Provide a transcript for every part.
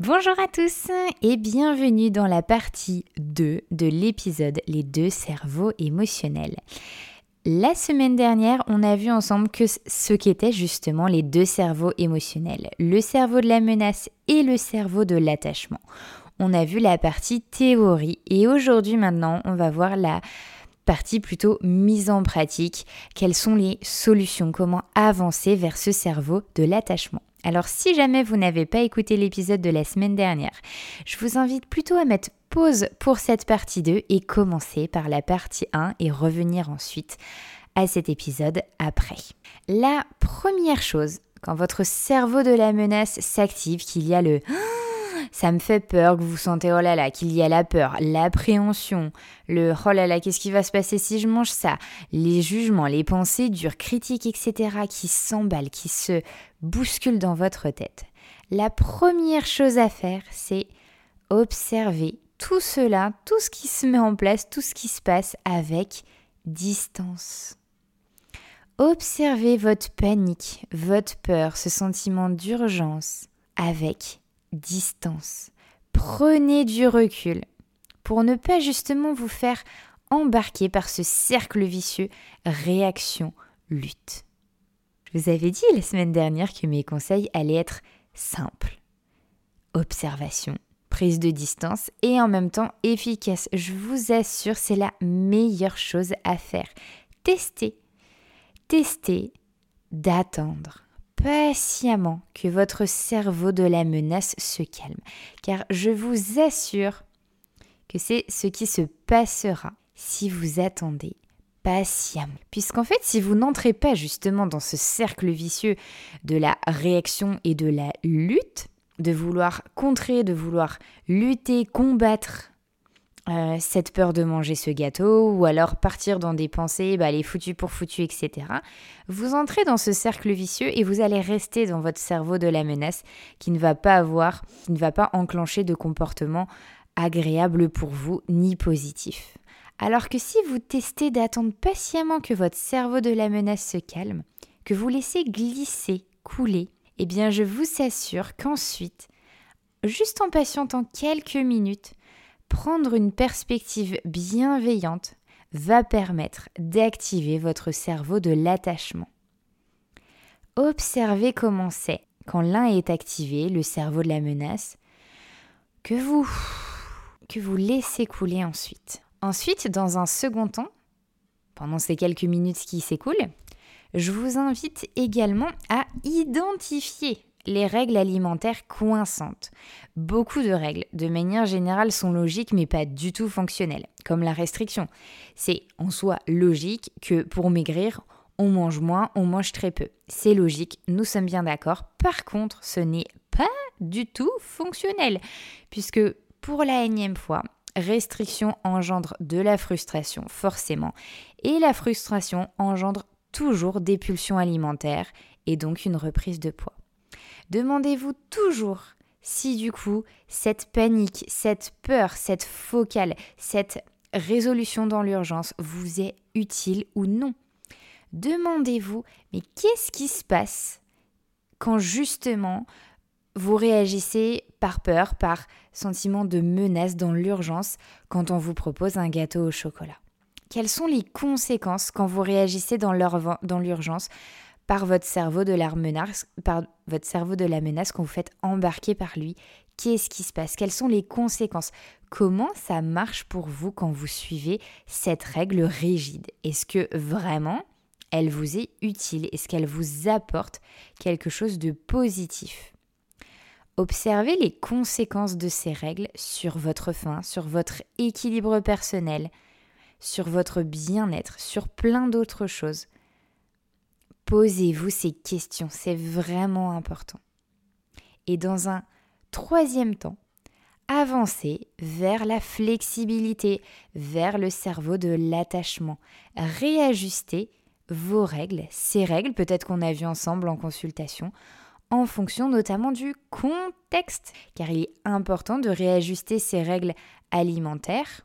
Bonjour à tous et bienvenue dans la partie 2 de l'épisode Les deux cerveaux émotionnels. La semaine dernière, on a vu ensemble que ce qu'étaient justement les deux cerveaux émotionnels, le cerveau de la menace et le cerveau de l'attachement. On a vu la partie théorie et aujourd'hui maintenant, on va voir la partie plutôt mise en pratique. Quelles sont les solutions Comment avancer vers ce cerveau de l'attachement? Alors si jamais vous n'avez pas écouté l'épisode de la semaine dernière, je vous invite plutôt à mettre pause pour cette partie 2 et commencer par la partie 1 et revenir ensuite à cet épisode après. La première chose, quand votre cerveau de la menace s'active, qu'il y a le ça me fait peur que vous sentez oh là là, qu'il y a la peur, l'appréhension, le oh là là, qu'est-ce qui va se passer si je mange ça, les jugements, les pensées dures, critiques, etc., qui s'emballent, qui se bousculent dans votre tête. La première chose à faire, c'est observer tout cela, tout ce qui se met en place, tout ce qui se passe avec distance. Observez votre panique, votre peur, ce sentiment d'urgence avec distance. Prenez du recul pour ne pas justement vous faire embarquer par ce cercle vicieux réaction-lutte. Je vous avais dit la semaine dernière que mes conseils allaient être simples. Observation, prise de distance et en même temps efficace. Je vous assure, c'est la meilleure chose à faire. Testez. Testez d'attendre patiemment que votre cerveau de la menace se calme, car je vous assure que c'est ce qui se passera si vous attendez patiemment. Puisqu'en fait, si vous n'entrez pas justement dans ce cercle vicieux de la réaction et de la lutte, de vouloir contrer, de vouloir lutter, combattre euh, cette peur de manger ce gâteau, ou alors partir dans des pensées, bah, les foutus pour foutus, etc. Vous entrez dans ce cercle vicieux et vous allez rester dans votre cerveau de la menace qui ne va pas avoir, qui ne va pas enclencher de comportement agréable pour vous ni positif. Alors que si vous testez d'attendre patiemment que votre cerveau de la menace se calme, que vous laissez glisser, couler, eh bien je vous assure qu'ensuite, juste en patientant quelques minutes, prendre une perspective bienveillante va permettre d'activer votre cerveau de l'attachement. Observez comment c'est quand l'un est activé, le cerveau de la menace, que vous que vous laissez couler ensuite. Ensuite, dans un second temps, pendant ces quelques minutes qui s'écoulent, je vous invite également à identifier les règles alimentaires coinçantes. Beaucoup de règles, de manière générale, sont logiques mais pas du tout fonctionnelles, comme la restriction. C'est en soi logique que pour maigrir, on mange moins, on mange très peu. C'est logique, nous sommes bien d'accord. Par contre, ce n'est pas du tout fonctionnel, puisque pour la énième fois, restriction engendre de la frustration, forcément, et la frustration engendre toujours des pulsions alimentaires et donc une reprise de poids. Demandez-vous toujours si du coup cette panique, cette peur, cette focale, cette résolution dans l'urgence vous est utile ou non? Demandez-vous, mais qu'est-ce qui se passe quand justement vous réagissez par peur, par sentiment de menace dans l'urgence quand on vous propose un gâteau au chocolat? Quelles sont les conséquences quand vous réagissez dans l'urgence par votre cerveau de la menace, par votre cerveau de la menace quand vous faites embarquer par lui. Qu'est-ce qui se passe? Quelles sont les conséquences? Comment ça marche pour vous quand vous suivez cette règle rigide? Est-ce que vraiment elle vous est utile? Est-ce qu'elle vous apporte quelque chose de positif? Observez les conséquences de ces règles sur votre faim, sur votre équilibre personnel, sur votre bien-être, sur plein d'autres choses. Posez-vous ces questions, c'est vraiment important. Et dans un troisième temps, avancer vers la flexibilité, vers le cerveau de l'attachement. Réajuster vos règles, ces règles peut-être qu'on a vues ensemble en consultation, en fonction notamment du contexte, car il est important de réajuster ces règles alimentaires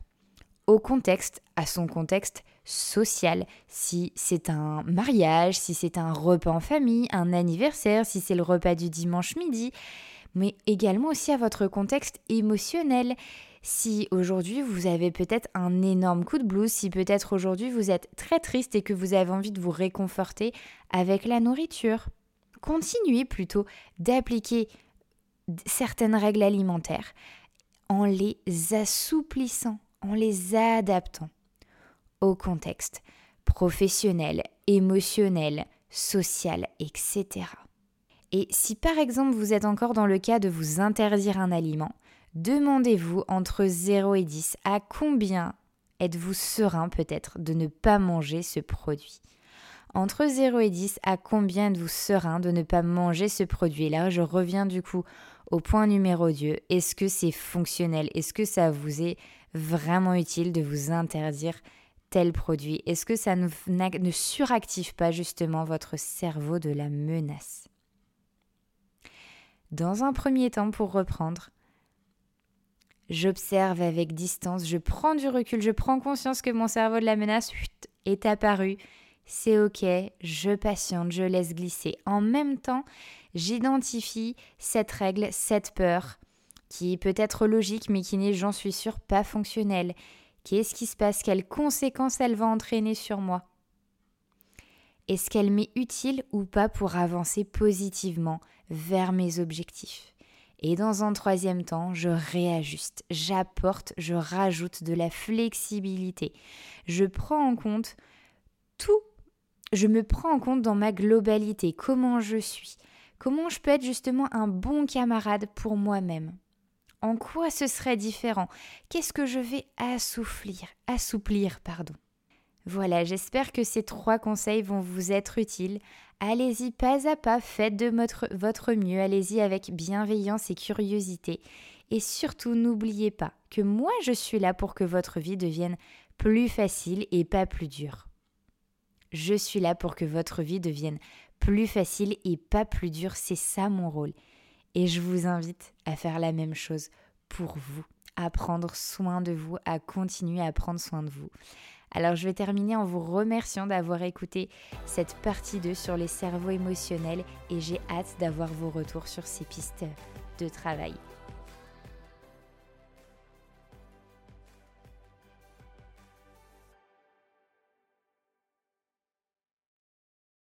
au contexte, à son contexte social, si c'est un mariage, si c'est un repas en famille, un anniversaire, si c'est le repas du dimanche midi, mais également aussi à votre contexte émotionnel. Si aujourd'hui vous avez peut-être un énorme coup de blues, si peut-être aujourd'hui vous êtes très triste et que vous avez envie de vous réconforter avec la nourriture. Continuez plutôt d'appliquer certaines règles alimentaires en les assouplissant, en les adaptant au contexte professionnel, émotionnel, social, etc. Et si par exemple vous êtes encore dans le cas de vous interdire un aliment, demandez-vous entre 0 et 10 à combien êtes-vous serein peut-être de ne pas manger ce produit? Entre 0 et 10, à combien êtes-vous serein de ne pas manger ce produit? Là, je reviens du coup au point numéro 2. Est-ce que c'est fonctionnel? Est-ce que ça vous est vraiment utile de vous interdire tel produit? Est-ce que ça ne, ne suractive pas justement votre cerveau de la menace? Dans un premier temps, pour reprendre, j'observe avec distance, je prends du recul, je prends conscience que mon cerveau de la menace est apparu. C'est ok, je patiente, je laisse glisser. En même temps, j'identifie cette règle, cette peur, qui peut être logique mais qui n'est, j'en suis sûre, pas fonctionnelle Qu'est-ce qui se passe? Quelles conséquences elle va entraîner sur moi? Est-ce qu'elle m'est utile ou pas pour avancer positivement vers mes objectifs? Et dans un troisième temps, je réajuste, j'apporte, je rajoute de la flexibilité. Je prends en compte tout, je me prends en compte dans ma globalité, comment je suis, comment je peux être justement un bon camarade pour moi-même? En quoi ce serait différent? Qu'est-ce que je vais assouplir Assouplir, pardon. Voilà, j'espère que ces trois conseils vont vous être utiles. Allez-y pas à pas, faites de votre, votre mieux, allez-y avec bienveillance et curiosité. Et surtout, n'oubliez pas que moi, je suis là pour que votre vie devienne plus facile et pas plus dure. Je suis là pour que votre vie devienne plus facile et pas plus dure, c'est ça mon rôle. Et je vous invite à faire la même chose pour vous, à prendre soin de vous, à continuer à prendre soin de vous. Alors je vais terminer en vous remerciant d'avoir écouté cette partie 2 sur les cerveaux émotionnels et j'ai hâte d'avoir vos retours sur ces pistes de travail.